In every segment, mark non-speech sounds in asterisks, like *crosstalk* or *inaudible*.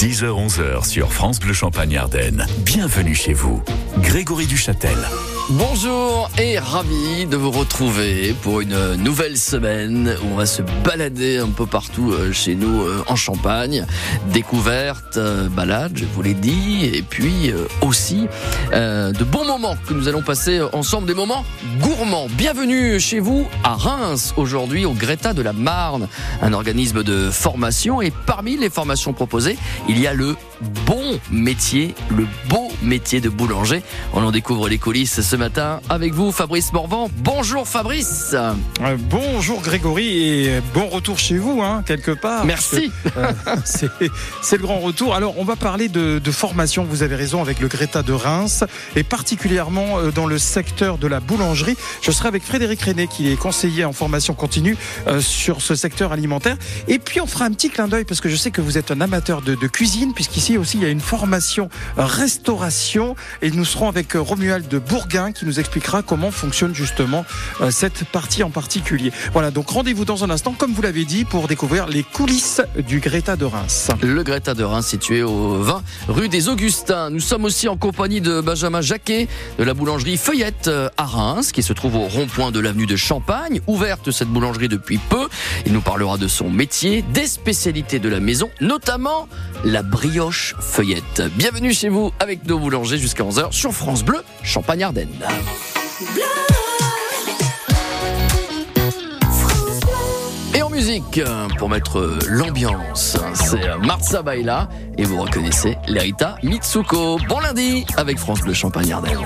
10h-11h sur France Bleu Champagne Ardenne. Bienvenue chez vous. Grégory Duchâtel. Bonjour et ravi de vous retrouver pour une nouvelle semaine où on va se balader un peu partout euh, chez nous euh, en Champagne. Découverte, euh, balade, je vous l'ai dit, et puis aussi de bons moments que nous allons passer ensemble, des moments gourmands. Bienvenue chez vous à Reims aujourd'hui au Greta de la Marne, un organisme de formation et parmi les formations proposées, il y a le bon métier, le beau métier de boulanger. On en découvre les coulisses ce matin avec vous, Fabrice Morvan. Bonjour Fabrice. Euh, bonjour Grégory et bon retour chez vous, hein, quelque part. Merci. Euh, *laughs* c'est le grand retour. Alors, on va parler de, formation, vous avez raison, avec le Greta de Reims et particulièrement euh, dans le secteur de la boulangerie. Je serai avec Frédéric René, qui est conseiller en formation continue sur ce secteur alimentaire. Et puis, on fera un petit clin d'œil parce que je sais que vous êtes un amateur de, de cuisine, puisqu'ici aussi, il y a une formation restauration et nous serons avec Romuald de Bourguin qui nous expliquera comment fonctionne justement euh, cette partie en particulier. Voilà, donc rendez-vous dans un instant, comme vous l'avez dit, pour découvrir les coulisses du Greta de Reims. Le Greta de Reims situé au 20 rue des Augustins. Nous sommes aussi en compagnie de Benjamin Jacquet de la boulangerie Feuillette euh, à Reims, qui se trouve au rond-point de l'avenue de Champagne, ouverte cette boulangerie depuis peu. Il nous parlera de son métier, des spécialités de la maison, notamment la brioche Feuillette. Bienvenue chez vous avec nos boulangers jusqu'à 11h sur France Bleu, Champagne-Ardenne. Et en musique, pour mettre l'ambiance, c'est Marza Baila et vous reconnaissez Lerita Mitsuko. Bon lundi avec France Bleu Champagne-Ardenne.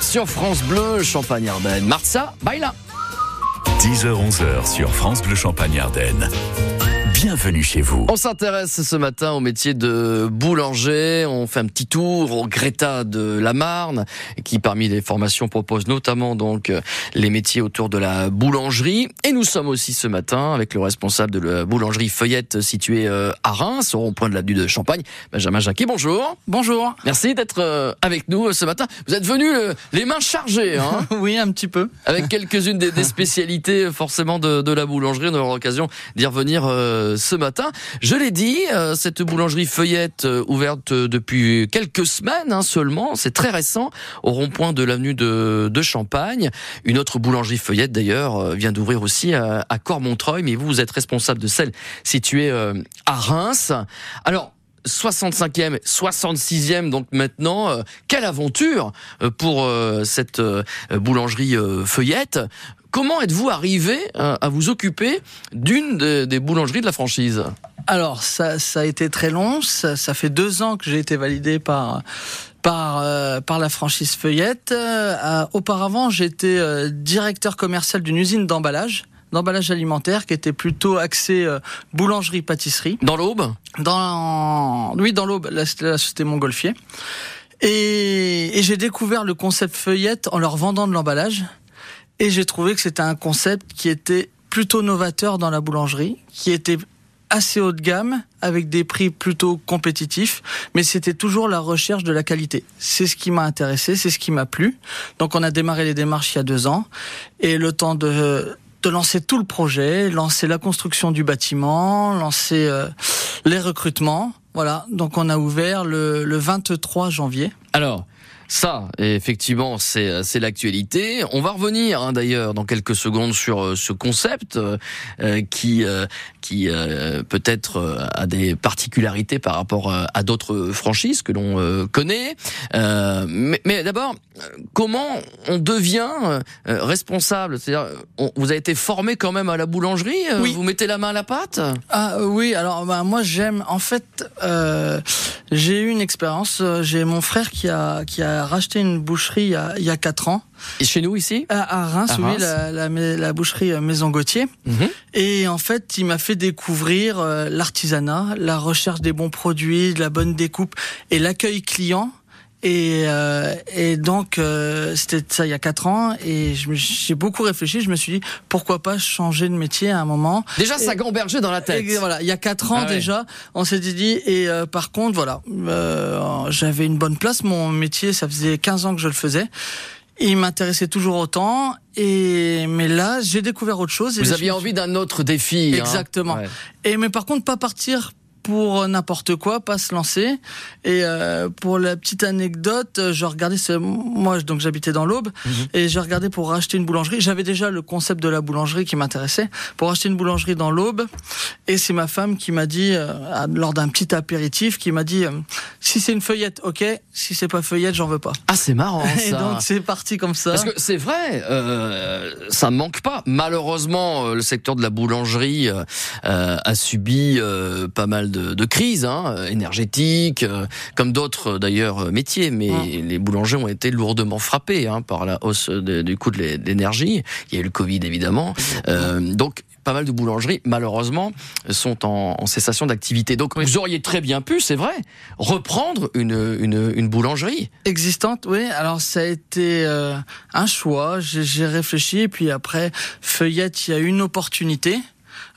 Sur France Bleu, Champagne-Ardenne. Martha, baila 10h-11h sur France Bleu Champagne-Ardenne bienvenue chez vous. On s'intéresse ce matin au métier de boulanger. On fait un petit tour au Greta de la Marne, qui parmi les formations propose notamment donc les métiers autour de la boulangerie. Et nous sommes aussi ce matin avec le responsable de la boulangerie Feuillette située euh, à Reims, au rond-point de l'avenue de Champagne, Benjamin Jacquet. Bonjour. Bonjour. Merci d'être euh, avec nous euh, ce matin. Vous êtes venu les mains chargées, hein *laughs* Oui, un petit peu. Avec quelques-unes des, spécialités forcément de, la boulangerie. On aura l'occasion d'y revenir ce matin. Je l'ai dit, euh, cette boulangerie feuillette euh, ouverte euh, depuis quelques semaines hein, seulement, c'est très récent, au rond-point de l'avenue de, Champagne. Une autre boulangerie feuillette d'ailleurs vient d'ouvrir aussi à, à Cormontreuil, mais vous, vous êtes responsable de celle située à Reims. Alors, 65e, 66e donc maintenant. quelle aventure pour cette boulangerie feuillette? Comment êtes-vous arrivé euh, à vous occuper d'une des boulangeries de la franchise? Alors, ça, ça a été très long. Ça, ça fait deux ans que j'ai été validé par par euh, par la franchise Feuillette. Euh, auparavant, j'étais directeur commercial d'une usine d'emballage d'emballage alimentaire qui était plutôt axé boulangerie-pâtisserie. Dans l'Aube? Dans oui, dans l'Aube, la, la société Montgolfier. Et, et j'ai découvert le concept feuillette en leur vendant de l'emballage. Et j'ai trouvé que c'était un concept qui était plutôt novateur dans la boulangerie, qui était assez haut de gamme, avec des prix plutôt compétitifs, mais c'était toujours la recherche de la qualité. C'est ce qui m'a intéressé, c'est ce qui m'a plu. Donc on a démarré les démarches il y a deux ans, et le temps de, de lancer tout le projet, lancer la construction du bâtiment, lancer euh, les recrutements. Voilà, donc on a ouvert le, le 23 janvier. Alors, ça, effectivement, c'est c'est l'actualité. On va revenir hein, d'ailleurs dans quelques secondes sur euh, ce concept euh, euh, qui qui peut-être a des particularités par rapport à d'autres franchises que l'on connaît. mais, mais d'abord, comment on devient responsable? C'est-à-dire, vous avez été formé quand même à la boulangerie. Oui. Vous mettez la main à la pâte? Ah oui. Alors bah, moi j'aime. En fait, j'ai eu une expérience. J'ai mon frère qui a qui a racheté une boucherie il y a, il y a 4 ans. Et chez nous ici? À, Reims, oui, la, la, la, boucherie euh, Maison Gauthier. Mhm. Et en fait, il m'a fait découvrir euh, l'artisanat, la recherche des bons produits, de la bonne découpe et l'accueil client. Et, euh, et donc euh, c'était ça il y a quatre ans et j'ai beaucoup réfléchi. Je me suis dit pourquoi pas changer de métier à un moment. Déjà ça gambergeait dans la tête. voilà, il y a quatre ans ah déjà, on s'était dit et euh, par contre voilà, euh, j'avais une bonne place. Mon métier, ça faisait 15 ans que je le faisais. Il m'intéressait toujours autant et mais là j'ai découvert autre chose. Vous aviez envie d'un autre défi. Hein. Exactement. Et mais par contre pas partir pour n'importe quoi, pas se lancer. Et euh, pour la petite anecdote, je regardais, moi donc j'habitais dans l'Aube, mhm. et j'ai regardé pour racheter une boulangerie. J'avais déjà le concept de la boulangerie qui m'intéressait, pour acheter une boulangerie dans l'Aube. Et c'est ma femme qui m'a dit, euh, lors d'un petit apéritif, qui m'a dit, euh, si c'est une feuillette, ok, si c'est pas feuillette, j'en veux pas. Ah c'est marrant *laughs* ça. Et donc c'est parti comme ça. Parce que c'est vrai, euh, ça ne manque pas. Malheureusement, le secteur de la boulangerie a subi pas mal de, de crise hein, énergétique, euh, comme d'autres d'ailleurs métiers, mais les boulangers ont été lourdement frappés hein, par la hausse du coût de l'énergie. Il y a eu le Covid évidemment. Euh, donc pas mal de boulangeries, malheureusement, sont en, cessation d'activité. Donc vous auriez très bien pu, c'est vrai, reprendre une, une, une, boulangerie. Existante, oui. Alors ça a été euh, un choix, j'ai réfléchi, et puis après, Feuillette, il y a une opportunité.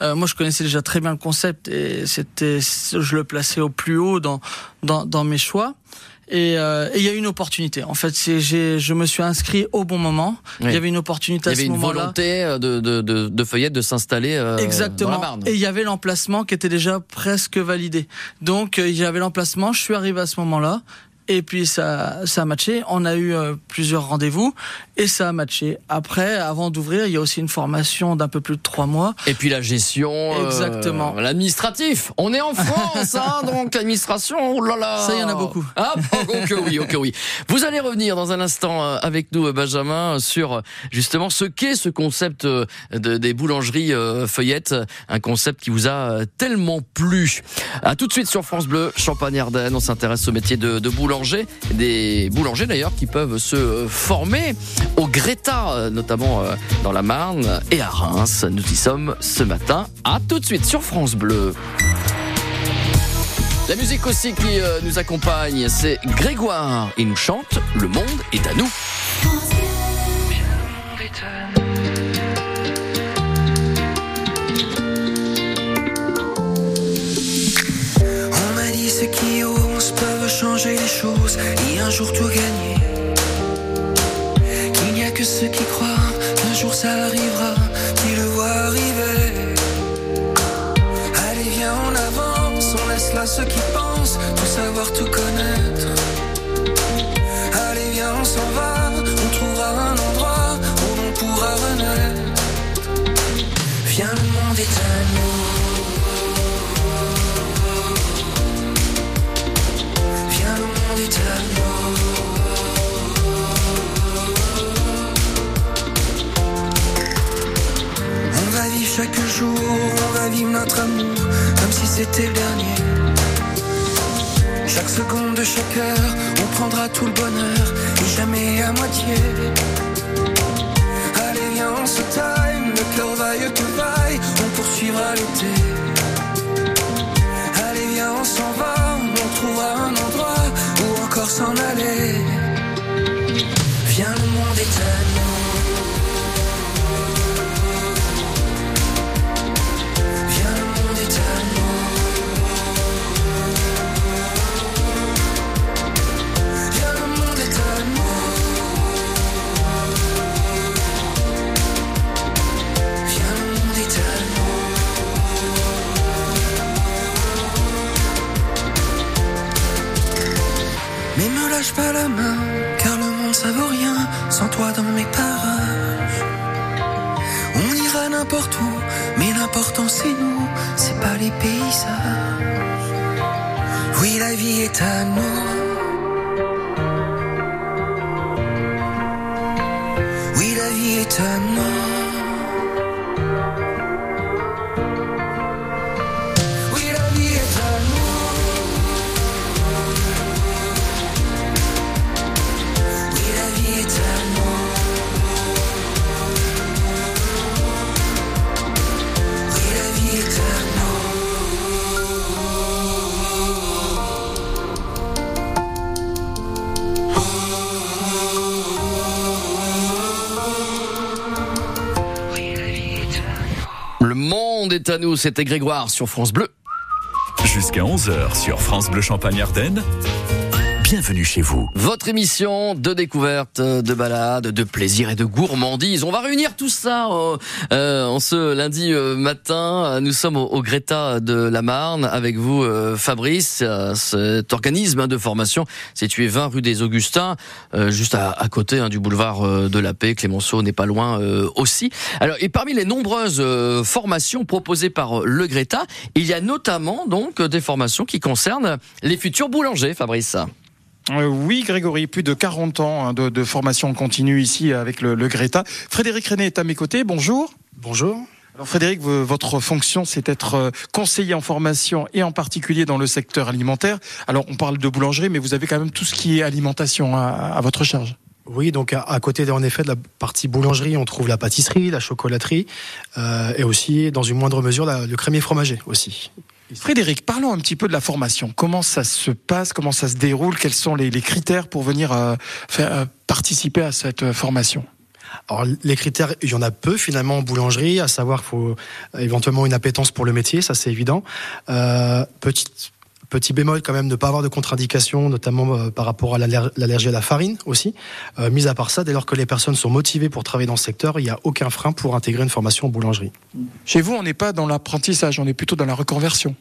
Euh, moi, je connaissais déjà très bien le concept et c'était, je le plaçais au plus haut dans dans, dans mes choix. Et euh, il y a une opportunité. En fait, c'est j'ai je me suis inscrit au bon moment. Il y avait une opportunité à ce moment-là. Il y avait une volonté euh, de de de, de Feuillette de s'installer euh, Exactement. dans la Marne. Et il y avait l'emplacement qui était déjà presque validé. Donc il y avait l'emplacement. Je suis arrivé à ce moment-là. Et puis ça, ça a matché. On a eu euh, plusieurs rendez-vous et ça a matché. Après, avant d'ouvrir, il y a aussi une formation d'un peu plus de trois mois. Et puis la gestion, euh, exactement, l'administratif. On est en France, hein, *laughs* donc l'administration. Oh là là. Ça, il y en a beaucoup. Ah, ok oui, ok oui. Vous allez revenir dans un instant euh, avec nous, Benjamin, sur justement ce qu'est ce concept de, des boulangeries feuillettes, un concept qui vous a tellement plu. À tout de suite sur France Bleu, Champagne-Ardenne. On s'intéresse au métier de, de boulanger des boulangers d'ailleurs qui peuvent se former au Greta, notamment dans la Marne et à Reims. Nous y sommes ce matin. À tout de suite sur France Bleu. La musique aussi qui nous accompagne, c'est Grégoire. Il nous chante Le monde est à nous. Changer les choses et un jour tout gagner. Qu'il n'y a que ceux qui croient qu'un jour ça arrivera, qui le voient arriver. Allez, viens, en avance, on laisse là ceux qui pensent tout savoir, tout connaître. Chaque jour, on va vivre notre amour comme si c'était le dernier. Chaque seconde de chaque heure, on prendra tout le bonheur et jamais à moitié. Allez, viens, on se taille, le cœur vaille que vaille, on poursuivra l'été. Allez, viens, on s'en va, on trouvera un endroit où encore s'en aller. Viens, le monde est pas la main, car le monde ça vaut rien sans toi dans mes parages. On ira n'importe où, mais l'important c'est nous, c'est pas les paysages. Oui, la vie est à nous. Oui, la vie est à nous. À nous, c'était Grégoire sur France Bleu. Jusqu'à 11h sur France Bleu Champagne Ardenne. Bienvenue chez vous. Votre émission de découverte, de balade, de plaisir et de gourmandise. On va réunir tout ça euh, euh, en ce lundi euh, matin. Nous sommes au, Greta de la Marne avec vous, euh, Fabrice, euh, cet organisme de formation situé 20 rue des Augustins, euh, juste à, à côté hein, du boulevard de la Paix. Clémenceau n'est pas loin aussi. Alors, et parmi les nombreuses formations proposées par le Greta, il y a notamment donc des formations qui concernent les futurs boulangers, Fabrice. Euh, oui, Grégory, plus de 40 ans hein, de, de, formation continue ici avec le, le Greta. Frédéric René est à mes côtés. Bonjour. Bonjour. Alors Frédéric, votre fonction, c'est d'être euh, conseiller en formation et en particulier dans le secteur alimentaire. Alors on parle de boulangerie, mais vous avez quand même tout ce qui est alimentation à, à votre charge. Oui, donc à, à, côté en effet de la partie boulangerie, on trouve la pâtisserie, la chocolaterie, euh, et aussi dans une moindre mesure la, le crémier fromager aussi. Frédéric, parlons un petit peu de la formation. Comment ça se passe? Comment ça se déroule? Quels sont les, critères pour venir euh, euh, participer à cette euh, formation? Alors les critères, il y en a peu finalement en boulangerie, à savoir qu'il faut éventuellement une appétence pour le métier, ça c'est évident. Petite Petit bémol quand même, ne pas avoir de contre-indication, notamment euh, par rapport à l'allergie à la farine aussi. Euh, mis à part ça, dès lors que les personnes sont motivées pour travailler dans ce secteur, il n'y a aucun frein pour intégrer une formation en boulangerie. Chez vous, on n'est pas dans l'apprentissage, on est plutôt dans la reconversion.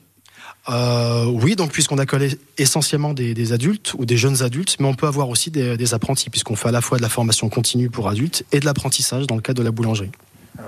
Euh, oui, donc puisqu'on accueille essentiellement des, des, adultes ou des jeunes adultes, mais on peut avoir aussi des, des apprentis, puisqu'on fait à la fois de la formation continue pour adultes et de l'apprentissage dans le cadre de la boulangerie.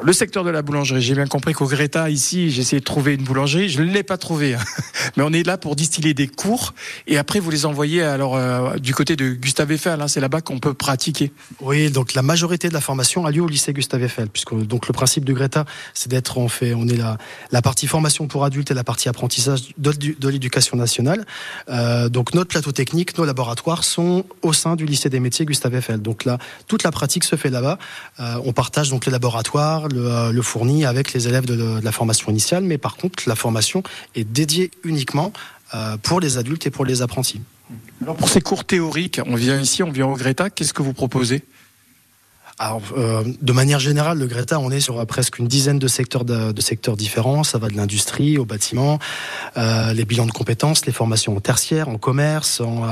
Le secteur de la boulangerie, j'ai bien compris qu'au Greta, ici, j'ai essayé de trouver une boulangerie, je ne l'ai pas trouvée. hein. *laughs* Mais on est là pour distiller des cours et après vous les envoyez alors euh, du côté de Gustave Eiffel, hein, c'est là-bas qu'on peut pratiquer. Oui, donc la majorité de la formation a lieu au lycée Gustave Eiffel, puisque donc le principe du Greta, c'est d'être, on fait, on est la, la partie formation pour adultes et la partie apprentissage de, l'éducation nationale. Euh, donc notre plateau technique, nos laboratoires sont au sein du lycée des métiers Gustave Eiffel. Donc là, toute la pratique se fait là-bas. Euh, on partage donc les laboratoires, le, euh, le fourni avec les élèves de, de la formation initiale, mais par contre la formation est dédiée uniquement euh, pour les adultes et pour les apprentis. Alors pour ces cours théoriques, on vient ici, on vient au Greta, qu'est-ce que vous proposez? Alors, euh, de manière générale, le Greta, on est sur presque une dizaine de secteurs, de, de secteurs différents. Ça va de l'industrie au bâtiment, euh, les bilans de compétences, les formations en tertiaire, en commerce. En,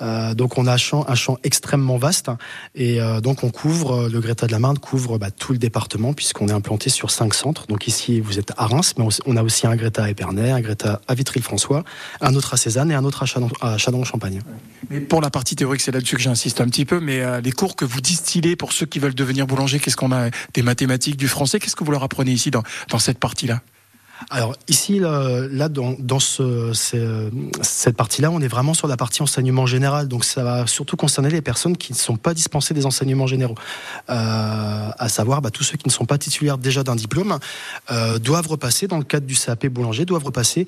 donc, on a un champ, un champ extrêmement vaste. Et euh, donc, on couvre, le Greta de la Marne couvre bah, tout le département puisqu'on est implanté sur cinq centres. Donc, ici, vous êtes à Reims, mais on, a aussi un Greta à Épernay, un Greta à Vitry-le-François, un autre à Cézanne et un autre à Châlons-en-Champagne. Mais pour la partie théorique, c'est là-dessus que j'insiste un petit peu, mais euh, les cours que vous distillez pour ceux qui veulent devenir boulanger, qu'est-ce qu'on a? Des mathématiques, du français, qu'est-ce que vous leur apprenez ici dans, dans cette partie-là? Alors ici, là, dans, dans ce, ce- cette partie-là, on est vraiment sur la partie enseignement général. Donc ça va surtout concerner les personnes qui ne sont pas dispensées des enseignements généraux. Euh, à savoir, bah, tous ceux qui ne sont pas titulaires déjà d'un diplôme euh, doivent repasser, dans le cadre du CAP boulanger, doivent repasser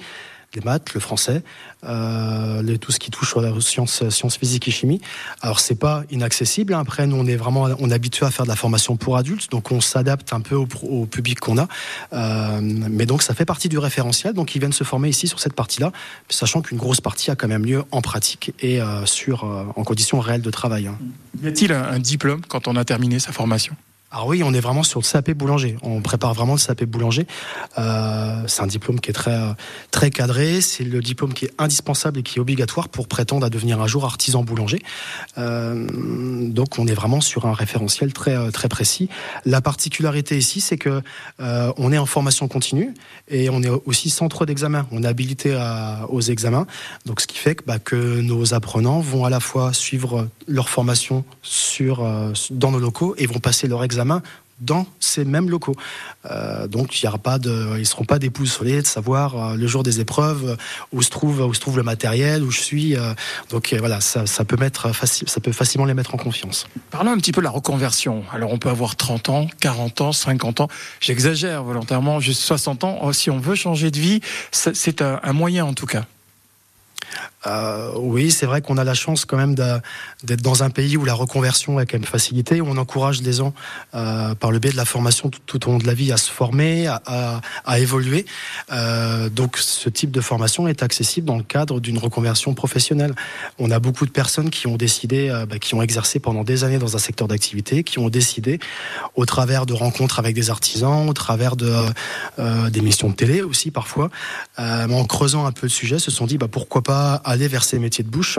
les maths, le français, euh, tout ce qui touche aux sciences, sciences physiques et chimie. Alors c'est pas inaccessible. hein. Après, nous on est vraiment on est habitué à faire de la formation pour adultes, donc on s'adapte un peu au, public qu'on a. Euh, mais donc ça fait partie du référentiel. Donc ils viennent se former ici sur cette partie-là, sachant qu'une grosse partie a quand même lieu en pratique et euh, sur en conditions réelles de travail. hein. Y a-t-il un diplôme quand on a terminé sa formation? Alors oui, on est vraiment sur le CAP boulanger. On prépare vraiment le CAP boulanger. Euh, c'est un diplôme qui est très très cadré. C'est le diplôme qui est indispensable et qui est obligatoire pour prétendre à devenir un jour artisan boulanger. Euh, donc on est vraiment sur un référentiel très euh, très précis. La particularité ici, c'est que on est en formation continue et on est aussi centre d'examen. On est habilité aux examens. Donc ce qui fait que, bah, que nos apprenants vont à la fois suivre leur formation dans nos locaux et vont passer leur examen dans ces mêmes locaux. Euh, donc il y aura pas de, ils seront pas déboussolés de savoir euh, le jour des épreuves euh, où se trouve où se trouve le matériel où je suis. donc voilà, ça, peut mettre faci- ça peut facilement les mettre en confiance. Parlons un petit peu de la reconversion. Alors on peut avoir 30 ans, 40 ans, 50 ans. J'exagère volontairement, juste 60 ans. Oh, Si on veut changer de vie, c'est un moyen en tout cas. Euh, oui, c'est vrai qu'on a la chance quand même d'être dans un pays où la reconversion est quand même facilitée, on encourage les gens euh, par le biais de la formation tout, au long de la vie à se former, à, évoluer. Euh, donc ce type de formation est accessible dans le cadre d'une reconversion professionnelle. On a beaucoup de personnes qui ont décidé, bah, qui ont exercé pendant des années dans un secteur d'activité, qui ont décidé, au travers de rencontres avec des artisans, au travers de euh, d'émissions de télé aussi parfois, en creusant un peu le sujet, se sont dit bah, pourquoi pas aller vers ces métiers de bouche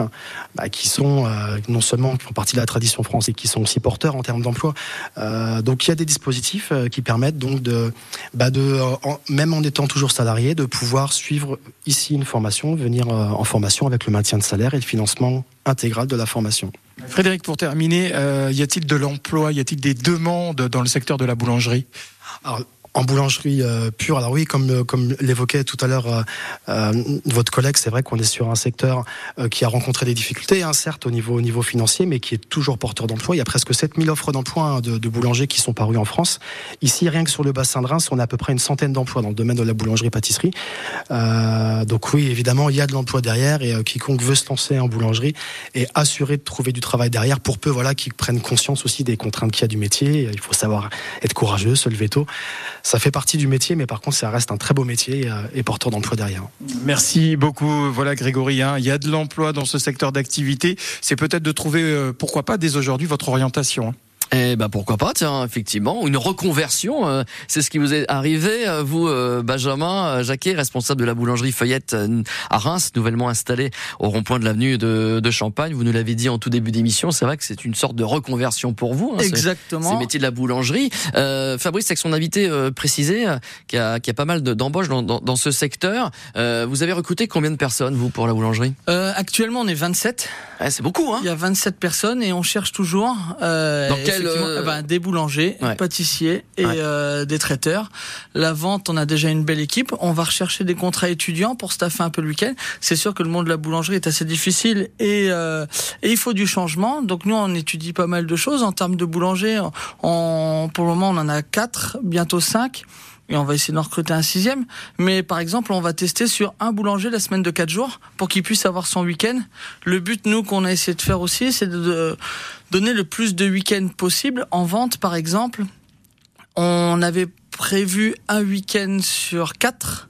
bah, qui sont euh, non seulement qui font partie de la tradition française, qui sont aussi porteurs en termes d'emploi. Euh, donc il y a des dispositifs euh, qui permettent donc de, bah, de en- même en étant toujours salarié, de pouvoir suivre ici une formation, venir en formation avec le maintien de salaire et le financement intégral de la formation. Frédéric, pour terminer, euh, y a-t-il de l'emploi Y a-t-il des demandes dans le secteur de la boulangerie? Alors, en boulangerie euh, pure, alors oui, comme, euh, comme l'évoquait tout à l'heure euh, votre collègue, c'est vrai qu'on est sur un secteur qui a rencontré des difficultés, hein, certes au niveau, au niveau financier, mais qui est toujours porteur d'emploi. Il y a presque 7000 offres d'emploi hein, de, boulangers qui sont parues en France. Ici, rien que sur le bassin de Reims, on a à peu près une centaine d'emplois dans le domaine de la boulangerie-pâtisserie. Donc oui, évidemment, il y a de l'emploi derrière et quiconque veut se lancer en boulangerie est assuré de trouver du travail derrière pour peu voilà, qu'ils prennent conscience aussi des contraintes qu'il y a du métier. Il faut savoir être courageux, se lever tôt. Ça fait partie du métier, mais par contre, ça reste un très beau métier euh, et porteur d'emploi derrière. Merci beaucoup. Voilà, Grégory, hein, il y a de l'emploi dans ce secteur d'activité. C'est peut-être de trouver, euh, pourquoi pas, dès aujourd'hui, votre orientation. hein. Eh ben pourquoi pas, tiens, effectivement, une reconversion, euh, c'est ce qui vous est arrivé, euh, vous, euh, Benjamin euh, Jacquet, responsable de la boulangerie Feuillette euh, à Reims, nouvellement installée au rond-point de l'avenue de, de Champagne. Vous nous l'avez dit en tout début d'émission, c'est vrai que c'est une sorte de reconversion pour vous. hein, Exactement. Ces métiers de la boulangerie. Euh, Fabrice, avec son invité euh, précisé, qu'il y a, qu'il y a pas mal de- d'embauches dans, dans, dans ce secteur. Euh, vous avez recruté combien de personnes, vous, pour la boulangerie? Euh, actuellement, on est 27. Eh, C'est beaucoup, hein Il y a 27 personnes et on cherche toujours. Euh, Dans et quel euh, ben, des boulangers, Ouais. pâtissiers et Ouais. euh, des traiteurs. La vente, on a déjà une belle équipe. On va rechercher des contrats étudiants pour staffer un peu le week-end. C'est sûr que le monde de la boulangerie est assez difficile et, euh, et il faut du changement. Donc nous, on étudie pas mal de choses en termes de boulanger. On, pour le moment, on en a quatre, bientôt cinq. Et on va essayer d'en recruter un sixième. Mais par exemple, on va tester sur un boulanger la semaine de quatre jours pour qu'il puisse avoir son week-end. Le but, nous, qu'on a essayé de faire aussi, c'est de, donner le plus de week-ends possible. En vente, par exemple, on avait prévu un week-end sur quatre.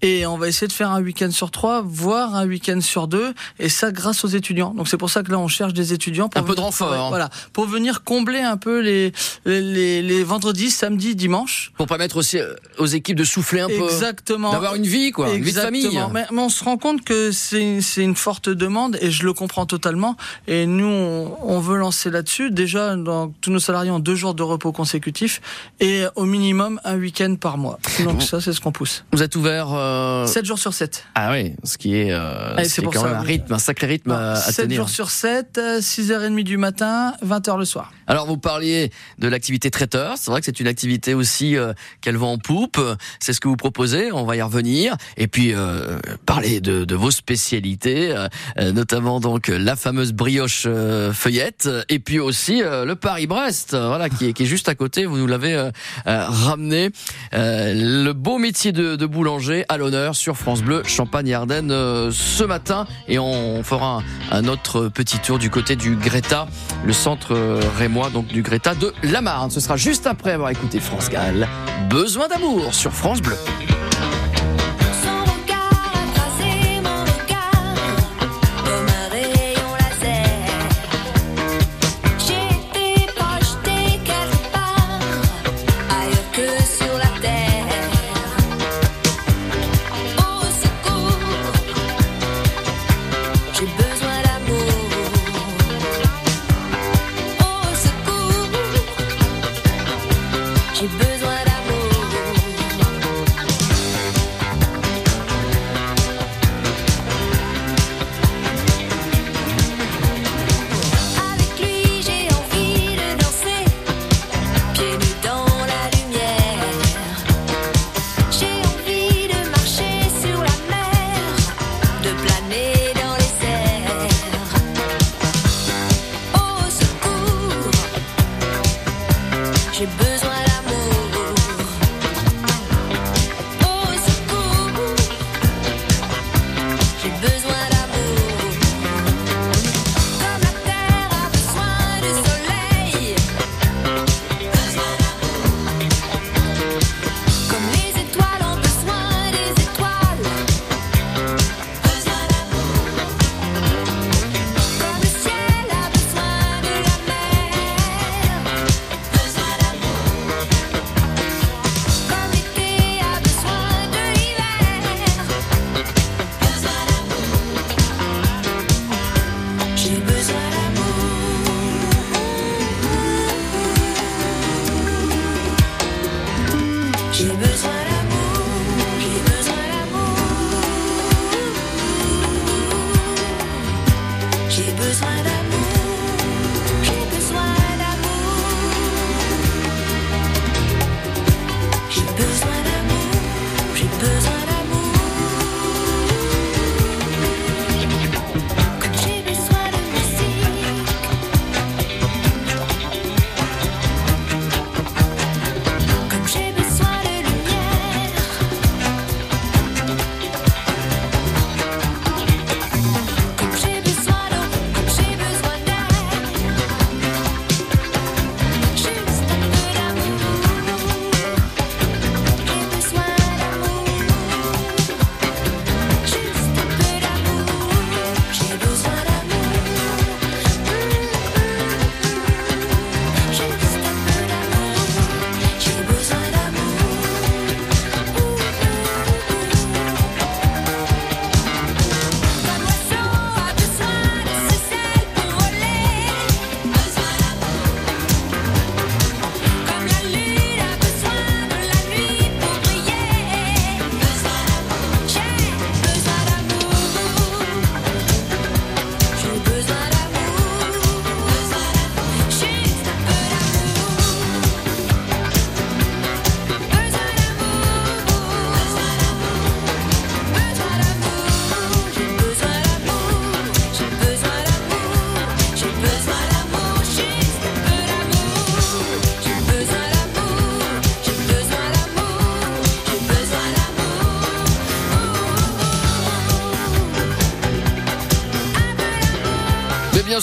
Et on va essayer de faire un week-end sur trois, voire un week-end sur deux, et ça grâce aux étudiants. Donc c'est pour ça que là on cherche des étudiants pour Un peu de venir- renfort, ouais, hein. voilà, pour venir combler un peu les les, les, les vendredis, samedis, dimanches. Pour permettre aussi euh, aux équipes de souffler un peu. Exactement. D'avoir une vie, quoi. Une vie de famille. Mais, mais on se rend compte que c'est c'est une forte demande et je le comprends totalement. Et nous, on, on veut lancer là-dessus. Déjà, donc, tous nos salariés ont deux jours de repos consécutifs et au minimum un week-end par mois. Donc ça, c'est ce qu'on pousse. Vous êtes ouvert. euh, 7 jours sur 7. Ah oui, ce qui est, euh, c'est quand ça, même un rythme, un sacré rythme à, à 7 tenir. jours sur 7, 6h30 du matin, 20h le soir. Alors vous parliez de l'activité traiteur, c'est vrai que c'est une activité aussi euh, qu'elle vend en poupe, c'est ce que vous proposez, on va y revenir, et puis euh, parler de, de vos spécialités, euh, euh, notamment donc la fameuse brioche euh, feuillette, et puis aussi euh, le Paris-Brest, euh, voilà qui est, qui est juste à côté, vous nous l'avez euh, euh, ramené, Euh, le beau métier de, de boulanger à l'honneur sur France Bleu Champagne Ardennes euh, ce matin, et on fera un, un autre petit tour du côté du Greta, le centre euh, rémois donc du Greta de la Marne. Ce sera juste après avoir écouté France Gall. Besoin d'amour sur France Bleu.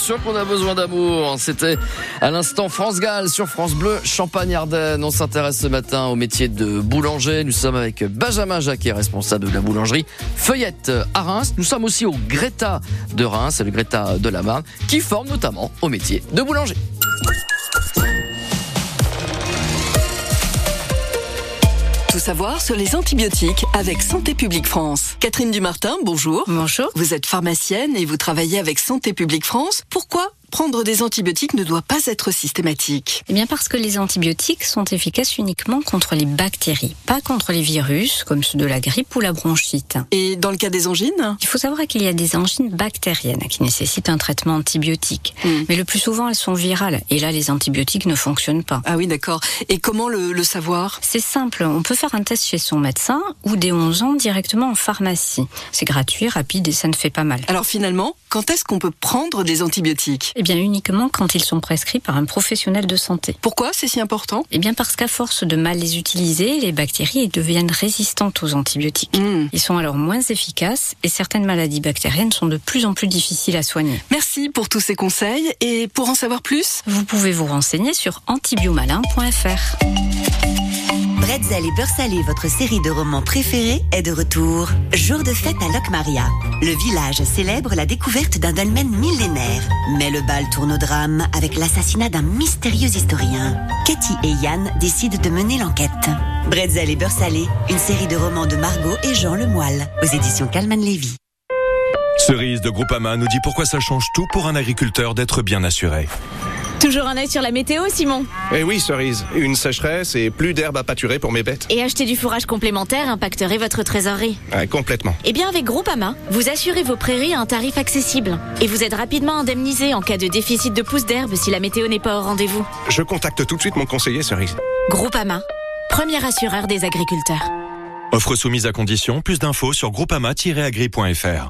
Sûr qu'on a besoin d'amour. C'était à l'instant France Gall sur France Bleu, Champagne-Ardenne. On s'intéresse ce matin au métier de boulanger. Nous sommes avec Benjamin Jacquet, responsable de la boulangerie Feuillette à Reims. Nous sommes aussi au Greta de Reims et le Greta de la Marne, qui forme notamment au métier de boulanger. Tout savoir sur les antibiotiques avec Santé publique France. Catherine Dumartin, bonjour. Bonjour. Vous êtes pharmacienne et vous travaillez avec Santé publique France. Pourquoi prendre des antibiotiques ne doit pas être systématique Eh bien parce que les antibiotiques sont efficaces uniquement contre les bactéries, pas contre les virus comme ceux de la grippe ou la bronchite. Et dans le cas des angines Il faut savoir qu'il y a des angines bactériennes qui nécessitent un traitement antibiotique. Mm. Mais le plus souvent elles sont virales et là les antibiotiques ne fonctionnent pas. Ah oui, d'accord. Et comment le, le savoir C'est simple, on peut faire un test chez son médecin ou dès 11 ans directement en pharmacie. C'est gratuit, rapide et ça ne fait pas mal. Alors finalement, quand est-ce qu'on peut prendre des antibiotiques? Eh bien uniquement quand ils sont prescrits par un professionnel de santé. Pourquoi c'est si important? Eh bien parce qu'à force de mal les utiliser, les bactéries deviennent résistantes aux antibiotiques. Mm. Ils sont alors moins efficaces et certaines maladies bactériennes sont de plus en plus difficiles à soigner. Merci pour tous ces conseils. Et pour en savoir plus? Vous pouvez vous renseigner sur antibiomalin.fr. Bretzel et beurre salé, votre série de romans préférés, est de retour. Jour de fête à Locmaria. Le village célèbre la découverte d'un dolmen millénaire. Mais le bal tourne au drame avec l'assassinat d'un mystérieux historien. Katie et Yann décident de mener l'enquête. Bretzel et beurre salé, une série de romans de Margot et Jean Lemoyle, aux éditions Calman Lévy. Cerise de Groupama nous dit pourquoi ça change tout pour un agriculteur d'être bien assuré. Toujours un œil sur la météo, Simon. Eh oui, Cerise, une sécheresse et plus d'herbe à pâturer pour mes bêtes. Et acheter du fourrage complémentaire impacterait votre trésorerie. Ouais, complètement. Eh bien, avec Groupama, vous assurez vos prairies à un tarif accessible. Et vous êtes rapidement indemnisé en cas de déficit de pousses d'herbe si la météo n'est pas au rendez-vous. Je contacte tout de suite mon conseiller, Cerise. Groupama, premier assureur des agriculteurs. Offre soumise à condition, plus d'infos sur groupama-agri.fr.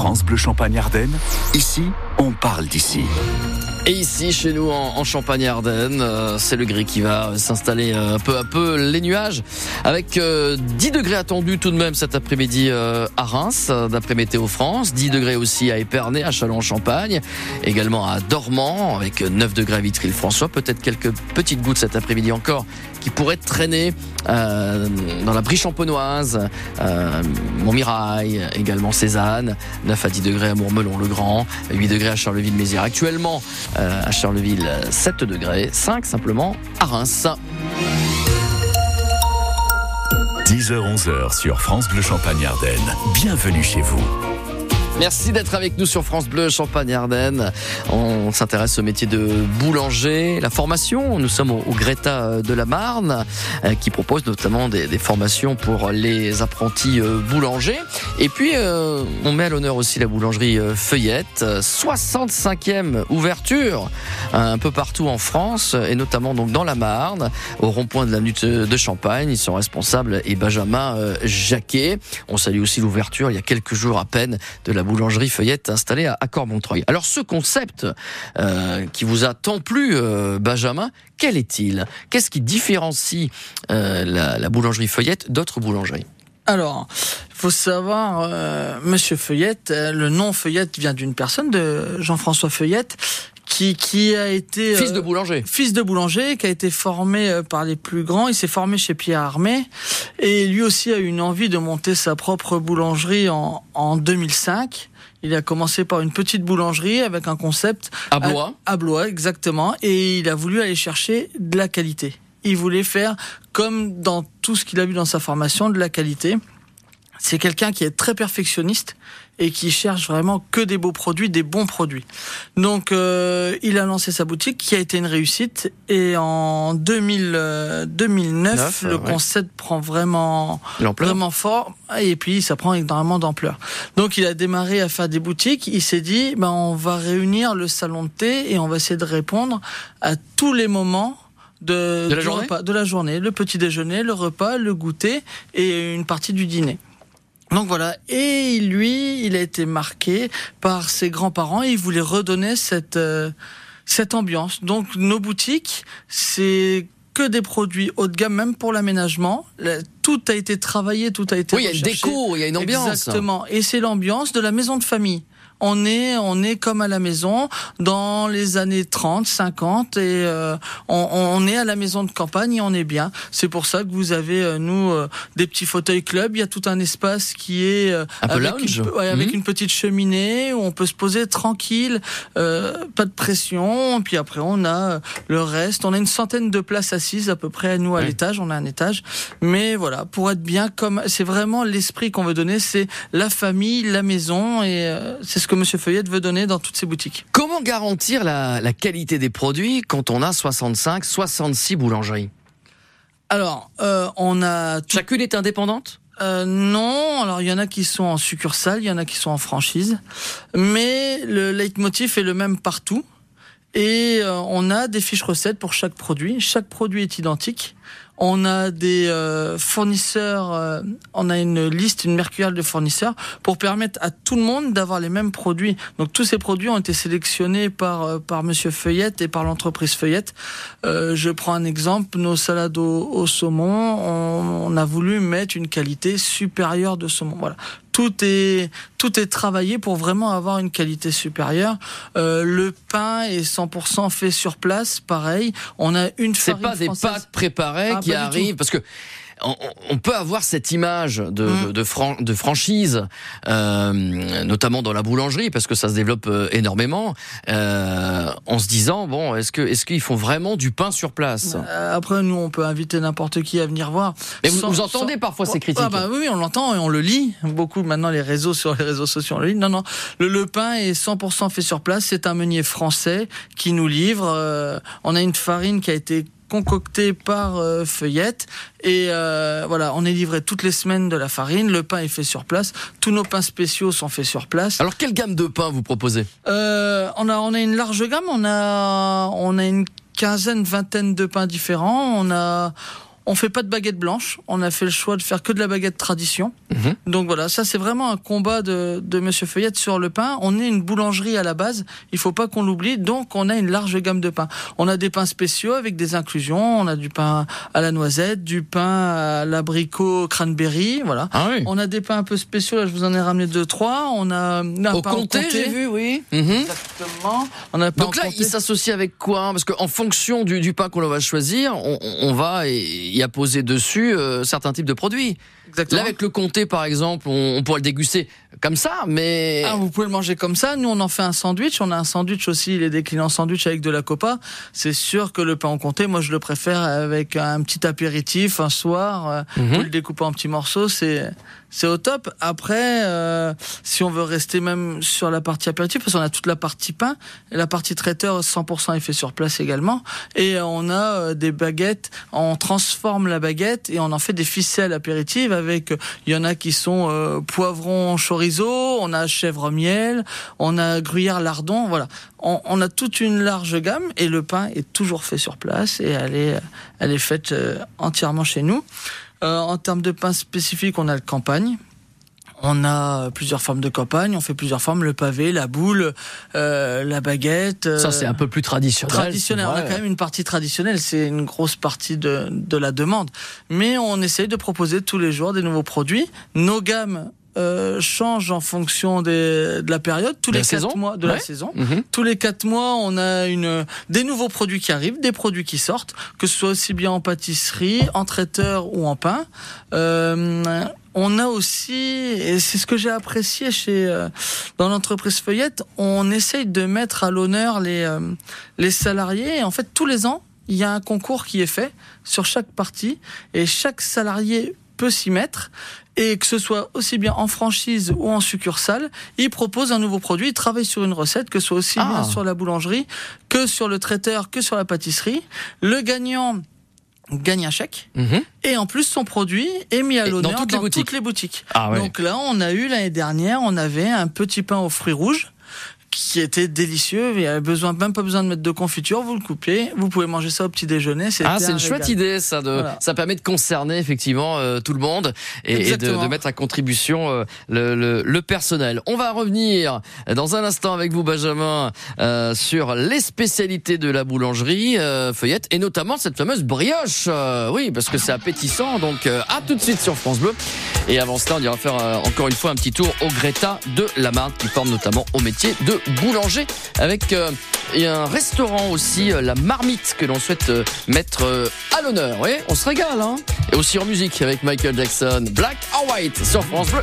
France Bleu Champagne-Ardenne, ici, on parle d'ici. Et ici, chez nous, en, en Champagne-Ardenne, euh, c'est le gris qui va s'installer euh, peu à peu. Les nuages, avec euh, 10 degrés attendus tout de même cet après-midi euh, à Reims, euh, d'après Météo France. 10 degrés aussi à Épernay, à Châlons-en-Champagne. Également à Dormant, avec 9 degrés à Vitry-le-François. Peut-être quelques petites gouttes cet après-midi encore qui pourraient traîner euh, dans la brie champenoise, euh, Montmirail, également Cézanne. 9 à 10 degrés à Mourmelon-le-Grand, 8 degrés à Charleville-Mézières. Actuellement, euh, à Charleville, 7 degrés, 5 simplement à Reims. 10h-11h sur France Bleu Champagne-Ardenne. Bienvenue chez vous. Merci d'être avec nous sur France Bleu Champagne-Ardenne. On s'intéresse au métier de boulanger, la formation. Nous sommes au, Greta de la Marne, euh, qui propose notamment des, formations pour les apprentis euh, boulangers. Et puis, euh, on met à l'honneur aussi la boulangerie euh, Feuillette, 65e ouverture un peu partout en France, et notamment donc dans la Marne, au rond-point de l'avenue de de Champagne. Ils sont responsables et Benjamin euh, Jacquet. On salue aussi l'ouverture il y a quelques jours à peine de la boulangerie Feuillette installée à, à Cormontreuil. Alors ce concept euh, qui vous a tant plu, euh, Benjamin, quel est-il? Qu'est-ce qui différencie euh, la, la boulangerie Feuillette d'autres boulangeries? Alors, il faut savoir, Monsieur Feuillette, le nom Feuillette vient d'une personne, de Jean-François Feuillette, qui, qui a été... Fils euh, de boulanger. Fils de boulanger, qui a été formé euh, par les plus grands. Il s'est formé chez Pierre Armé. Et lui aussi a eu une envie de monter sa propre boulangerie en, en 2005. Il a commencé par une petite boulangerie avec un concept... À Blois. À, à Blois, exactement. Et il a voulu aller chercher de la qualité. Il voulait faire, comme dans tout ce qu'il a vu dans sa formation, de la qualité. C'est quelqu'un qui est très perfectionniste et qui cherche vraiment que des beaux produits, des bons produits. Donc, euh, il a lancé sa boutique qui a été une réussite. Et en 2000, euh, 2009, Neuf, le ouais. concept prend vraiment, vraiment fort. Et puis, ça prend énormément d'ampleur. Donc, il a démarré à faire des boutiques. Il s'est dit, ben, on va réunir le salon de thé et on va essayer de répondre à tous les moments de, De la journée repas, de la journée, le petit déjeuner, le repas, le goûter et une partie du dîner. Donc voilà, et lui, il a été marqué par ses grands-parents et il voulait redonner cette euh, cette ambiance. Donc nos boutiques, c'est que des produits haut de gamme, même pour l'aménagement. Tout a été travaillé, tout a été Oui, il y a une déco, il y a une ambiance. Exactement. Et c'est l'ambiance de la maison de famille. On est, on est comme à la maison dans les années 30, 50 et euh, on, on est à la maison de campagne et on est bien. C'est pour ça que vous avez euh, nous euh, des petits fauteuils club. Il y a tout un espace qui est euh, Un peu avec, lounge. une, ouais, avec Mhm. une petite cheminée où on peut se poser tranquille, euh, pas de pression. Puis après on a le reste. On a une centaine de places assises à peu près à nous à l'étage. On a un étage, mais voilà pour être bien comme c'est vraiment l'esprit qu'on veut donner. C'est la famille, la maison et euh, c'est ce que Monsieur Feuillette veut donner dans toutes ses boutiques. Comment garantir la, la qualité des produits quand on a 65, 66 boulangeries? Alors, euh, on a... Chacune est indépendante? Euh, non, alors il y en a qui sont en succursale, il y en a qui sont en franchise, mais le leitmotiv est le même partout. Et euh, on a des fiches recettes pour chaque produit. Chaque produit est identique. On a des euh, fournisseurs, euh, on a une liste, une mercuriale de fournisseurs pour permettre à tout le monde d'avoir les mêmes produits. Donc tous ces produits ont été sélectionnés par euh, par Monsieur Feuillette et par l'entreprise Feuillette. Je prends un exemple, nos salades au, au saumon, on, on a voulu mettre une qualité supérieure de saumon. Voilà, tout est tout est travaillé pour vraiment avoir une qualité supérieure. Euh, le pain est 100% fait sur place, pareil. On a une C'est farine pas des pâtes préparées Ah, qui arrivent parce que on, on peut avoir cette image de, Mm. de, de fran- de franchise, euh, notamment dans la boulangerie, parce que ça se développe euh, énormément, euh, en se disant bon, est-ce que est-ce qu'ils font vraiment du pain sur place? Euh, Après, nous, on peut inviter n'importe qui à venir voir. Mais vous- Sans- vous entendez parfois ces critiques. Ah bah oui, oui, on l'entend et on le lit. Beaucoup maintenant, les réseaux sur les réseaux sociaux, on le lit. Non, non, le, le pain est 100% fait sur place. C'est un meunier français qui nous livre. Euh, on a une farine qui a été concoctée par euh, Feuillette. Et euh, voilà on est livré toutes les semaines de la farine. Le pain est fait sur place. Tous nos pains spéciaux sont faits sur place. Alors quelle gamme de pain vous proposez? Euh, on a on a une large gamme. On a on a une quinzaine, vingtaine de pains différents. On a on fait pas de baguette blanche. On a fait le choix de faire que de la baguette tradition. Mhm. Donc voilà, ça c'est vraiment un combat de, de Monsieur Feuillette sur le pain. On est une boulangerie à la base, il faut pas qu'on l'oublie. Donc on a une large gamme de pains. On a des pains spéciaux avec des inclusions. On a du pain à la noisette, du pain à l'abricot cranberry, voilà. Ah oui. On a des pains un peu spéciaux. Là, je vous en ai ramené deux trois. On a un Au pain comté, j'ai vu, oui. Mhm. Exactement. On a Donc là, il s'associe avec quoi? Parce qu'en fonction du, du pain qu'on va choisir, on, on va y y apposer dessus euh, certains types de produits. Exactement. Là, avec le comté, par exemple, on, on pourrait le déguster comme ça, mais Ah, vous pouvez le manger comme ça. Nous, on en fait un sandwich. On a un sandwich aussi, il est décliné en sandwich avec de la copa. C'est sûr que le pain au comté, moi, je le préfère avec un petit apéritif un soir. Euh, Mhm. Vous le découpez en petits morceaux, c'est c'est au top. Après, euh, si on veut rester même sur la partie apéritif, parce qu'on a toute la partie pain, et la partie traiteur 100% est fait sur place également, et on a euh, des baguettes. On transforme la baguette et on en fait des ficelles apéritives avec. Il y en a qui sont euh, poivron chorizo, on a chèvre miel, on a gruyère lardon. Voilà, on, on a toute une large gamme et le pain est toujours fait sur place et elle est elle est faite euh, entièrement chez nous. Euh, en termes de pain spécifique, on a le campagne. On a plusieurs formes de campagne, on fait plusieurs formes, le pavé, la boule, euh, la baguette. euh, ça, c'est un peu plus traditionnel. traditionnel. On a quand même une partie traditionnelle, c'est une grosse partie de, de la demande. Mais on essaye de proposer tous les jours des nouveaux produits. Nos gammes euh, changent en fonction des, de la période, tous De les quatre mois de Ouais. la saison. Mhm. Tous les quatre mois, on a une, des nouveaux produits qui arrivent, des produits qui sortent, que ce soit aussi bien en pâtisserie, en traiteur ou en pain. Euh, on a aussi, et c'est ce que j'ai apprécié chez euh, dans l'entreprise Feuillette, on essaye de mettre à l'honneur les euh, les salariés. Et en fait, tous les ans, il y a un concours qui est fait sur chaque partie, et chaque salarié peut s'y mettre. Et que ce soit aussi bien en franchise ou en succursale, il propose un nouveau produit, il travaille sur une recette, que ce soit aussi Ah. bien sur la boulangerie que sur le traiteur, que sur la pâtisserie. Le gagnant gagne un chèque. Mhm. Et en plus, son produit est mis à Et dans l'honneur toutes les boutiques. les boutiques. Ah ouais. Donc là, on a eu l'année dernière, on avait un petit pain aux fruits rouges qui était délicieux. Il y avait besoin, même pas besoin de mettre de confiture. Vous le coupez, vous pouvez manger ça au petit déjeuner. Ah, c'est un une chouette idée, ça. De, Voilà. Ça permet de concerner effectivement euh, tout le monde et, et de, de mettre à contribution euh, le, le- le personnel. On va revenir dans un instant avec vous, Benjamin, euh, sur les spécialités de la boulangerie euh, Feuillette et notamment cette fameuse brioche. Euh, oui, parce que c'est appétissant. Donc, euh, à tout de suite sur France Bleu. Et avant cela, on ira faire euh, encore une fois un petit tour au Greta de la Marne qui forme notamment au métier de boulanger avec euh, et un restaurant aussi, euh, la marmite que l'on souhaite euh, mettre à l'honneur. Oui, on se régale. Hein et aussi en musique avec Michael Jackson, Black or White sur France Bleu.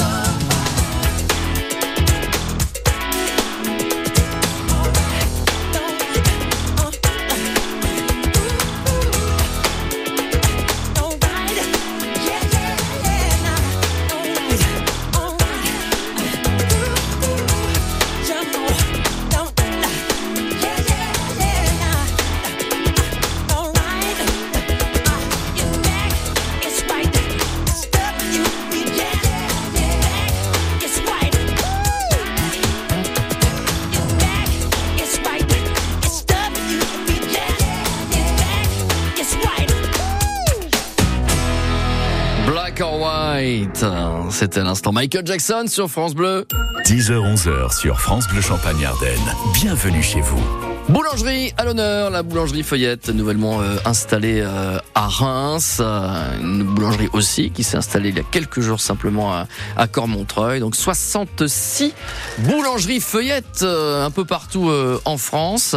C'était l'instant Michael Jackson sur France Bleu. 10h-11h sur France Bleu Champagne Ardenne. Bienvenue chez vous. Boulangerie à l'honneur, la boulangerie Feuillette, nouvellement euh, installée euh, à Reims. Euh, une boulangerie aussi qui s'est installée il y a quelques jours simplement à, Cormontreuil. Donc 66 boulangeries Feuillette euh, un peu partout euh, en France.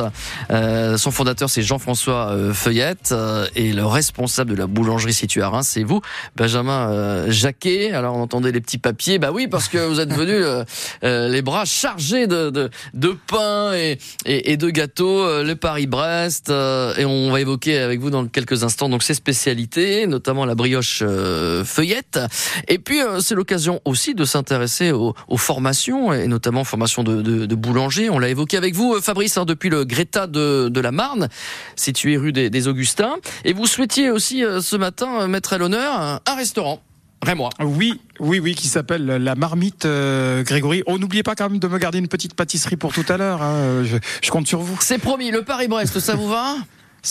Son fondateur c'est Jean-François Feuillette et le responsable de la boulangerie située à Reims c'est vous, Benjamin Jacquet. Alors on entendait les petits papiers, bah oui parce que vous êtes venu les bras chargés de, de, de pain et, et, de gâteaux, le Paris-Brest, et on va évoquer avec vous dans quelques instants donc ces spécialités, notamment la brioche euh, feuillette. Et puis euh, c'est l'occasion aussi de s'intéresser aux, aux formations et notamment formation de, de, de boulanger. On l'a évoqué avec vous, euh, Fabrice, hein, depuis le Greta de, de la Marne, situé rue des, des Augustins. Et vous souhaitiez aussi euh, ce matin mettre à l'honneur un, un restaurant. Rémois. Oui, oui, oui, qui s'appelle la marmite euh, Grégory. Oh, n'oubliez pas quand même de me garder une petite pâtisserie pour tout à l'heure. hein. Je, je compte sur vous. C'est promis, le Paris-Brest, ça vous va?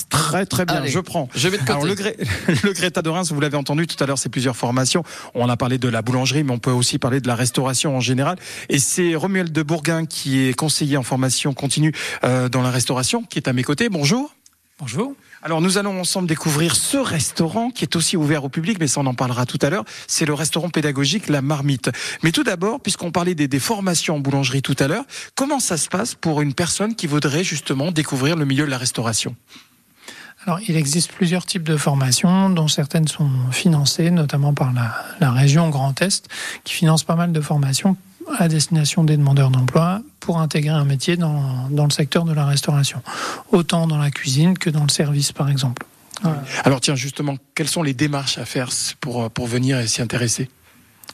Très très bien, Allez, je prends. je vais de côté. Alors le, Gré- *laughs* le Greta de Reims, vous l'avez entendu tout à l'heure, c'est plusieurs formations. On a parlé de la boulangerie, mais on peut aussi parler de la restauration en général. Et c'est Romuald de Bourguin qui est conseiller en formation continue euh, dans la restauration, qui est à mes côtés. Bonjour. Bonjour. Alors nous allons ensemble découvrir ce restaurant qui est aussi ouvert au public, mais ça on en parlera tout à l'heure. C'est le restaurant pédagogique La Marmite. Mais tout d'abord, puisqu'on parlait des, des formations en boulangerie tout à l'heure, comment ça se passe pour une personne qui voudrait justement découvrir le milieu de la restauration? Alors, il existe plusieurs types de formations, dont certaines sont financées, notamment par la, région Grand Est, qui finance pas mal de formations à destination des demandeurs d'emploi pour intégrer un métier dans, dans le secteur de la restauration, autant dans la cuisine que dans le service, par exemple. Alors tiens, justement, quelles sont les démarches à faire pour, pour venir et s'y intéresser?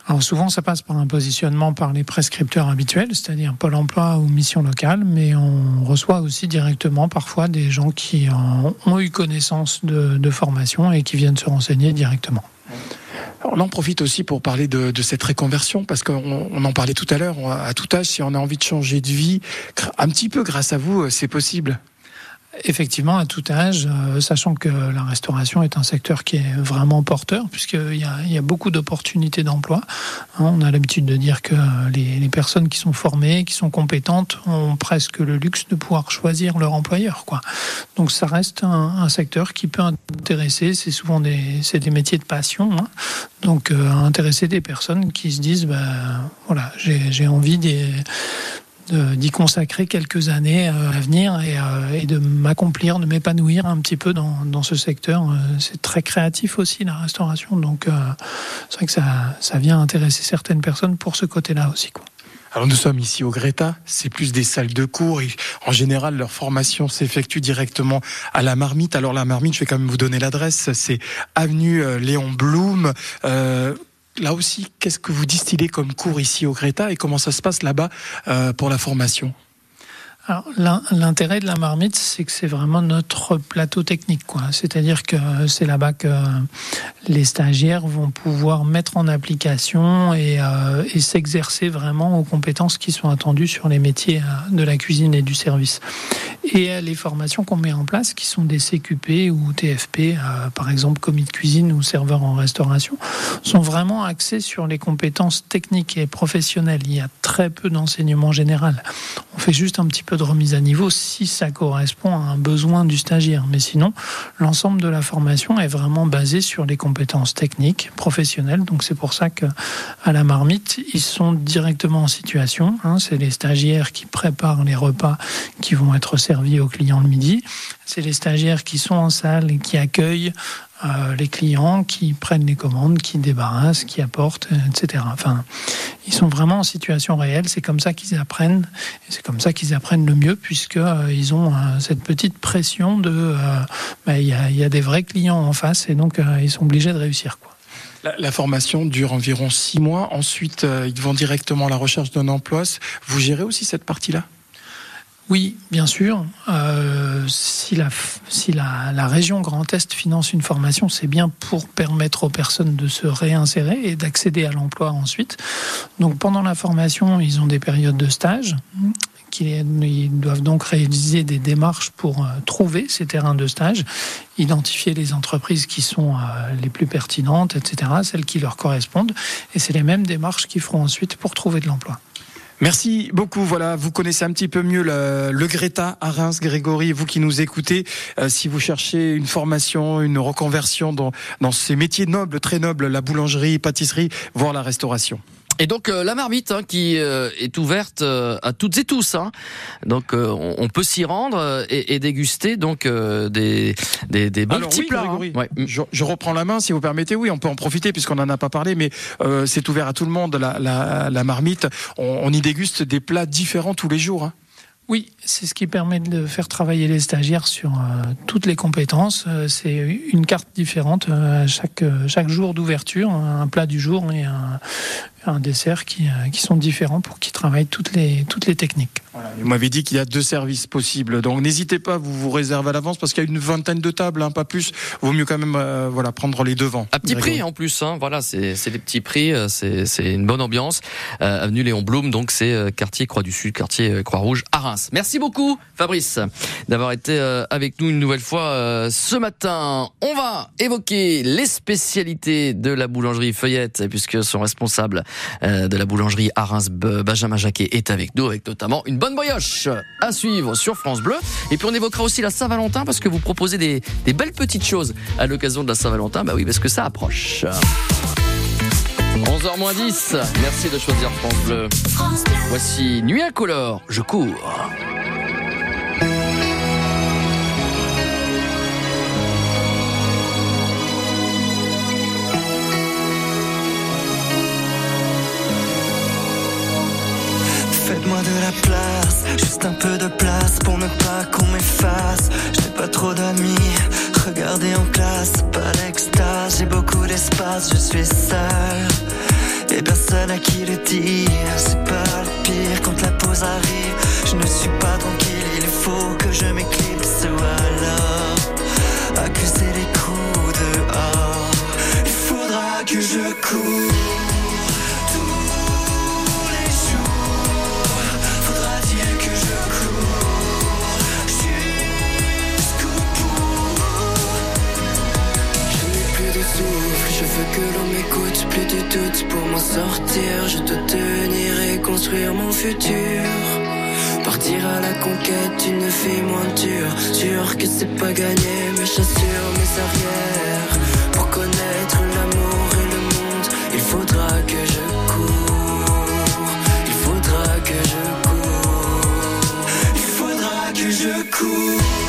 Alors souvent, ça passe par un positionnement par les prescripteurs habituels, c'est-à-dire Pôle Emploi ou Mission Locale, mais on reçoit aussi directement parfois des gens qui en- ont eu connaissance de, formation et qui viennent se renseigner directement. Alors on profite aussi pour parler de, cette réconversion, parce qu'on on en parlait tout à l'heure, à tout âge, si on a envie de changer de vie, un petit peu grâce à vous, euh, c'est possible. Effectivement, à tout âge, euh, sachant que la restauration est un secteur qui est vraiment porteur, puisqu'il y a, il y a beaucoup d'opportunités d'emploi. Hein, on a l'habitude de dire que les, personnes qui sont formées, qui sont compétentes, ont presque le luxe de pouvoir choisir leur employeur. Donc ça reste un, secteur qui peut intéresser, c'est souvent des, des métiers de passion, hein. donc euh, intéresser des personnes qui se disent, ben, voilà, j'ai envie des de- d'y consacrer quelques années euh, à venir et, euh, et de m'accomplir, de m'épanouir un petit peu dans, ce secteur. Euh, C'est très créatif aussi la restauration, donc c'est vrai que ça, ça vient intéresser certaines personnes pour ce côté-là aussi. Alors nous sommes ici au Greta, c'est plus des salles de cours. En général, leur formation s'effectue directement à la Marmite. Alors la Marmite, je vais quand même vous donner l'adresse. C'est avenue Léon Blum. Là aussi, qu'est-ce que vous distillez comme cours ici au Greta et comment ça se passe là-bas euh, pour la formation? Alors, l'in- l'intérêt de la marmite, c'est que c'est vraiment notre plateau technique. quoi. C'est-à-dire que c'est là-bas que les stagiaires vont pouvoir mettre en application et, euh, et s'exercer vraiment aux compétences qui sont attendues sur les métiers euh, de la cuisine et du service. Et euh, les formations qu'on met en place, qui sont des CQP ou TFP, euh, par exemple commis de cuisine ou serveur en restauration, sont vraiment axées sur les compétences techniques et professionnelles. Il y a très peu d'enseignement général. On fait juste un petit peu de remise à niveau si ça correspond à un besoin du stagiaire. Mais sinon, l'ensemble de la formation est vraiment basé sur les compétences techniques, professionnelles. Donc c'est pour ça que à la marmite, ils sont directement en situation. hein. C'est les stagiaires qui préparent les repas qui vont être servis aux clients le midi. C'est les stagiaires qui sont en salle et qui accueillent les clients, qui prennent les commandes, qui débarrassent, qui apportent, etc. Enfin, ils sont vraiment en situation réelle. C'est comme ça qu'ils apprennent. C'est comme ça qu'ils apprennent le mieux, puisque euh, ils ont euh, cette petite pression de, euh, bah, il y, a, des vrais clients en face, et donc ils sont obligés de réussir. Quoi. La, formation dure environ six mois. Ensuite, ils vont directement à la recherche d'un emploi. Vous gérez aussi cette partie-là? Oui, bien sûr. Euh, si la, la, région Grand Est finance une formation, c'est bien pour permettre aux personnes de se réinsérer et d'accéder à l'emploi ensuite. Donc pendant la formation, ils ont des périodes de stage. Ils doivent donc réaliser des démarches pour euh, trouver ces terrains de stage, identifier les entreprises qui sont euh, les plus pertinentes, etc., celles qui leur correspondent. Et c'est les mêmes démarches qu'ils feront ensuite pour trouver de l'emploi. Merci beaucoup. Voilà, vous connaissez un petit peu mieux le, le Greta à Grégory, vous qui nous écoutez. euh, si vous cherchez une formation, une reconversion dans, dans ces métiers nobles, très nobles, la boulangerie, pâtisserie, voire la restauration. Et donc euh, la marmite hein, qui euh, est ouverte euh, à toutes et tous. Hein. Donc euh, on, on peut s'y rendre et, et déguster donc euh, des, des, des bons Alors petits oui, plats. Grégory, hein. Ouais. je, je reprends la main si vous permettez. Oui, on peut en profiter puisqu'on n'en a pas parlé, mais euh, c'est ouvert à tout le monde. La, la, la marmite, on, on y déguste des plats différents tous les jours. hein. Oui, c'est ce qui permet de faire travailler les stagiaires sur euh, toutes les compétences. Euh, c'est une carte différente euh, à chaque, euh, chaque jour d'ouverture, un plat du jour et un, un dessert qui, euh, qui sont différents pour qu'ils travaillent toutes les, toutes les techniques. Vous m'avez dit qu'il y a deux services possibles, donc n'hésitez pas, vous vous réservez à l'avance parce qu'il y a une vingtaine de tables, hein, pas plus. Vaut mieux quand même, euh, voilà, prendre les devants. À petit prix en plus, hein, voilà, c'est c'est des petits prix, euh, c'est c'est une bonne ambiance. Euh, avenue Léon Blum, donc c'est euh, quartier Croix du Sud, quartier euh, Croix Rouge à Reims. Merci beaucoup Fabrice d'avoir été euh, avec nous une nouvelle fois euh, ce matin. On va évoquer les spécialités de la boulangerie Feuillette puisque son responsable de la boulangerie à Reims, Benjamin Jacquet, est avec nous, avec notamment une bonne brioche à suivre sur France Bleu. Et puis on évoquera aussi la Saint-Valentin parce que vous proposez des, des belles petites choses à l'occasion de la Saint-Valentin. Bah oui, parce que ça approche. 11h moins 10, merci de choisir France Bleu. Voici Nuit incolore, je cours. Faites-moi de la place, juste un peu de place pour ne pas qu'on m'efface. Je n'ai pas trop d'amis, regardez en classe, pas l'extase. J'ai beaucoup d'espace, je suis seul. Et personne à qui le dire, c'est pas le pire quand la pause arrive. Je ne suis pas tranquille, il faut que je m'éclipse ou alors accuser les coups dehors. Il faudra que je cours. De doute pour m'en sortir. Je dois tenir et construire mon futur. Partir à la conquête d'une fille moins dure. Sûr que c'est pas gagné, mais j'assure mes arrières. Pour connaître l'amour et le monde, il faudra que je cours. Il faudra que je cours. Il faudra que je cours.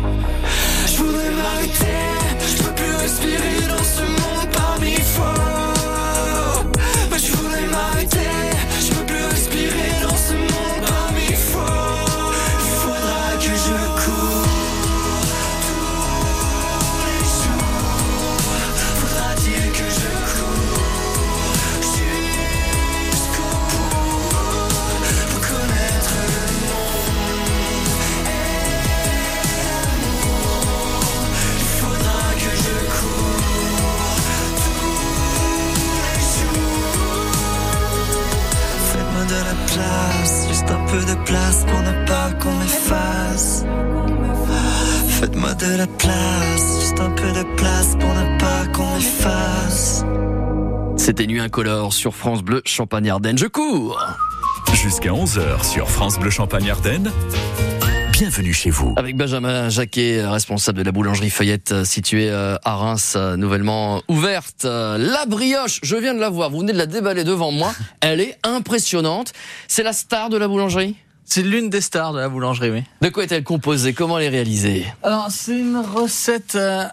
De la place, juste un peu de place pour ne pas qu'on m'efface. C'était Nuit incolore sur France Bleu, Champagne-Ardenne. Je cours Jusqu'à 11h sur France Bleu Champagne Ardenne. Bienvenue chez vous. Avec Benjamin Jacquet, responsable de la boulangerie Feuillette euh, située euh, à Reims, euh, nouvellement ouverte. La brioche, je viens de la voir, vous venez de la déballer devant moi. Elle est impressionnante. C'est la star de la boulangerie? C'est l'une des stars de la boulangerie, oui. De quoi est-elle composée? Comment elle est réalisée? Alors, c'est une recette euh,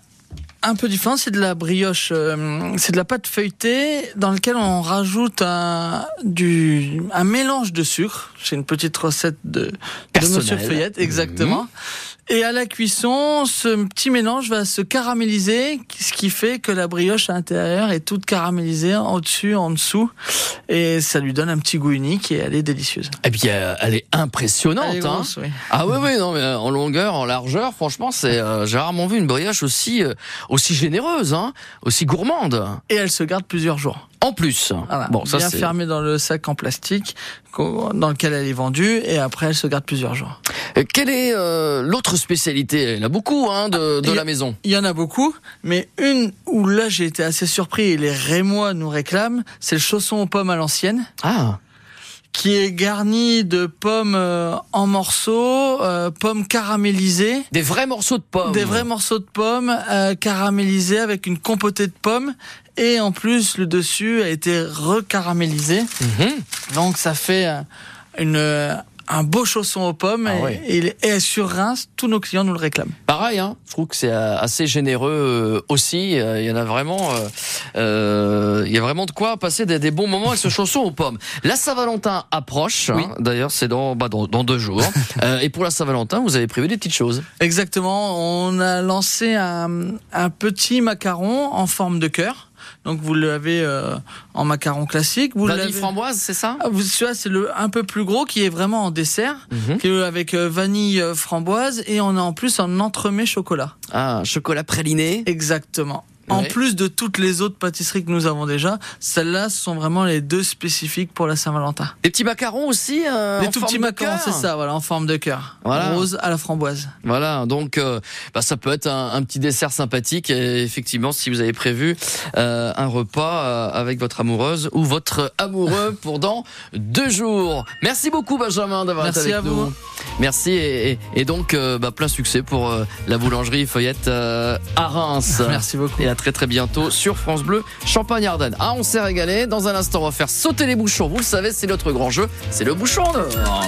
un peu différente. C'est de la brioche, euh, c'est de la pâte feuilletée dans laquelle on rajoute un, du, un mélange de sucre. C'est une petite recette de, de. Monsieur Feuillette, exactement. Mhm. Et à la cuisson, ce petit mélange va se caraméliser, ce qui fait que la brioche à l'intérieur est toute caramélisée, en dessus, en dessous, et ça lui donne un petit goût unique et elle est délicieuse. Et puis euh, elle est impressionnante. Elle est hein. oui. Ah oui, oui, non, mais euh, en longueur, en largeur, franchement, c'est euh, j'ai rarement vu une brioche aussi euh, aussi généreuse, hein, aussi gourmande. Et elle se garde plusieurs jours. En plus. Voilà, bon, ça bien c'est. fermée dans le sac en plastique dans lequel elle est vendue et après elle se garde plusieurs jours. Euh, Quelle est euh, l'autre spécialité? Il y en a beaucoup hein, de, de il y a- la maison. Il y en a beaucoup, mais une où là j'ai été assez surpris et les Rémois nous réclament, c'est le chausson aux pommes à l'ancienne. Ah. Qui est garni de pommes euh, en morceaux, euh, pommes caramélisées. Des vrais morceaux de pommes. Des vrais morceaux de pommes euh, caramélisés avec une compotée de pommes. Et en plus, le dessus a été recaramélisé. Mhm. Donc ça fait euh, une, euh, un beau chausson aux pommes Ah et, ouais. et sur Reims, tous nos clients nous le réclament. Pareil, hein, je trouve que c'est euh, assez généreux euh, aussi. Euh, Il y en a vraiment, euh, il y a vraiment de quoi passer des, des bons moments avec ce chausson aux pommes. La Saint-Valentin approche. hein, D'ailleurs, c'est dans, bah, dans dans deux jours. *laughs* Euh, et pour la Saint-Valentin, vous avez prévu des petites choses. Exactement, on a lancé un, un petit macaron en forme de cœur. Donc vous l'avez euh, en macaron classique. Vous Vanille framboise, c'est ça? Ah, vous, c'est le un peu plus gros qui est vraiment en dessert, qui est avec euh, vanille euh, framboise et on a en plus un entremets chocolat. Ah, chocolat praliné. Exactement. En plus de toutes les autres pâtisseries que nous avons déjà, celles-là ce sont vraiment les deux spécifiques pour la Saint-Valentin. Des petits macarons aussi. euh, les en tout forme petits de macarons, c'est ça, voilà, en forme de cœur, Voilà. rose à la framboise. Voilà, donc euh, bah, ça peut être un, un petit dessert sympathique. Et effectivement, si vous avez prévu euh, un repas euh, avec votre amoureuse ou votre amoureux *laughs* pour dans deux jours. Merci beaucoup Benjamin d'avoir été Merci avec à nous. vous. Merci et, et- et donc euh, bah, plein succès pour la boulangerie Feuillette euh, à Reims. Merci beaucoup. Et à très très bientôt sur France Bleu Champagne Ardenne. Ah, on s'est régalé. Dans un instant, on va faire sauter les bouchons. Vous le savez, c'est notre grand jeu. C'est le bouchon d'or.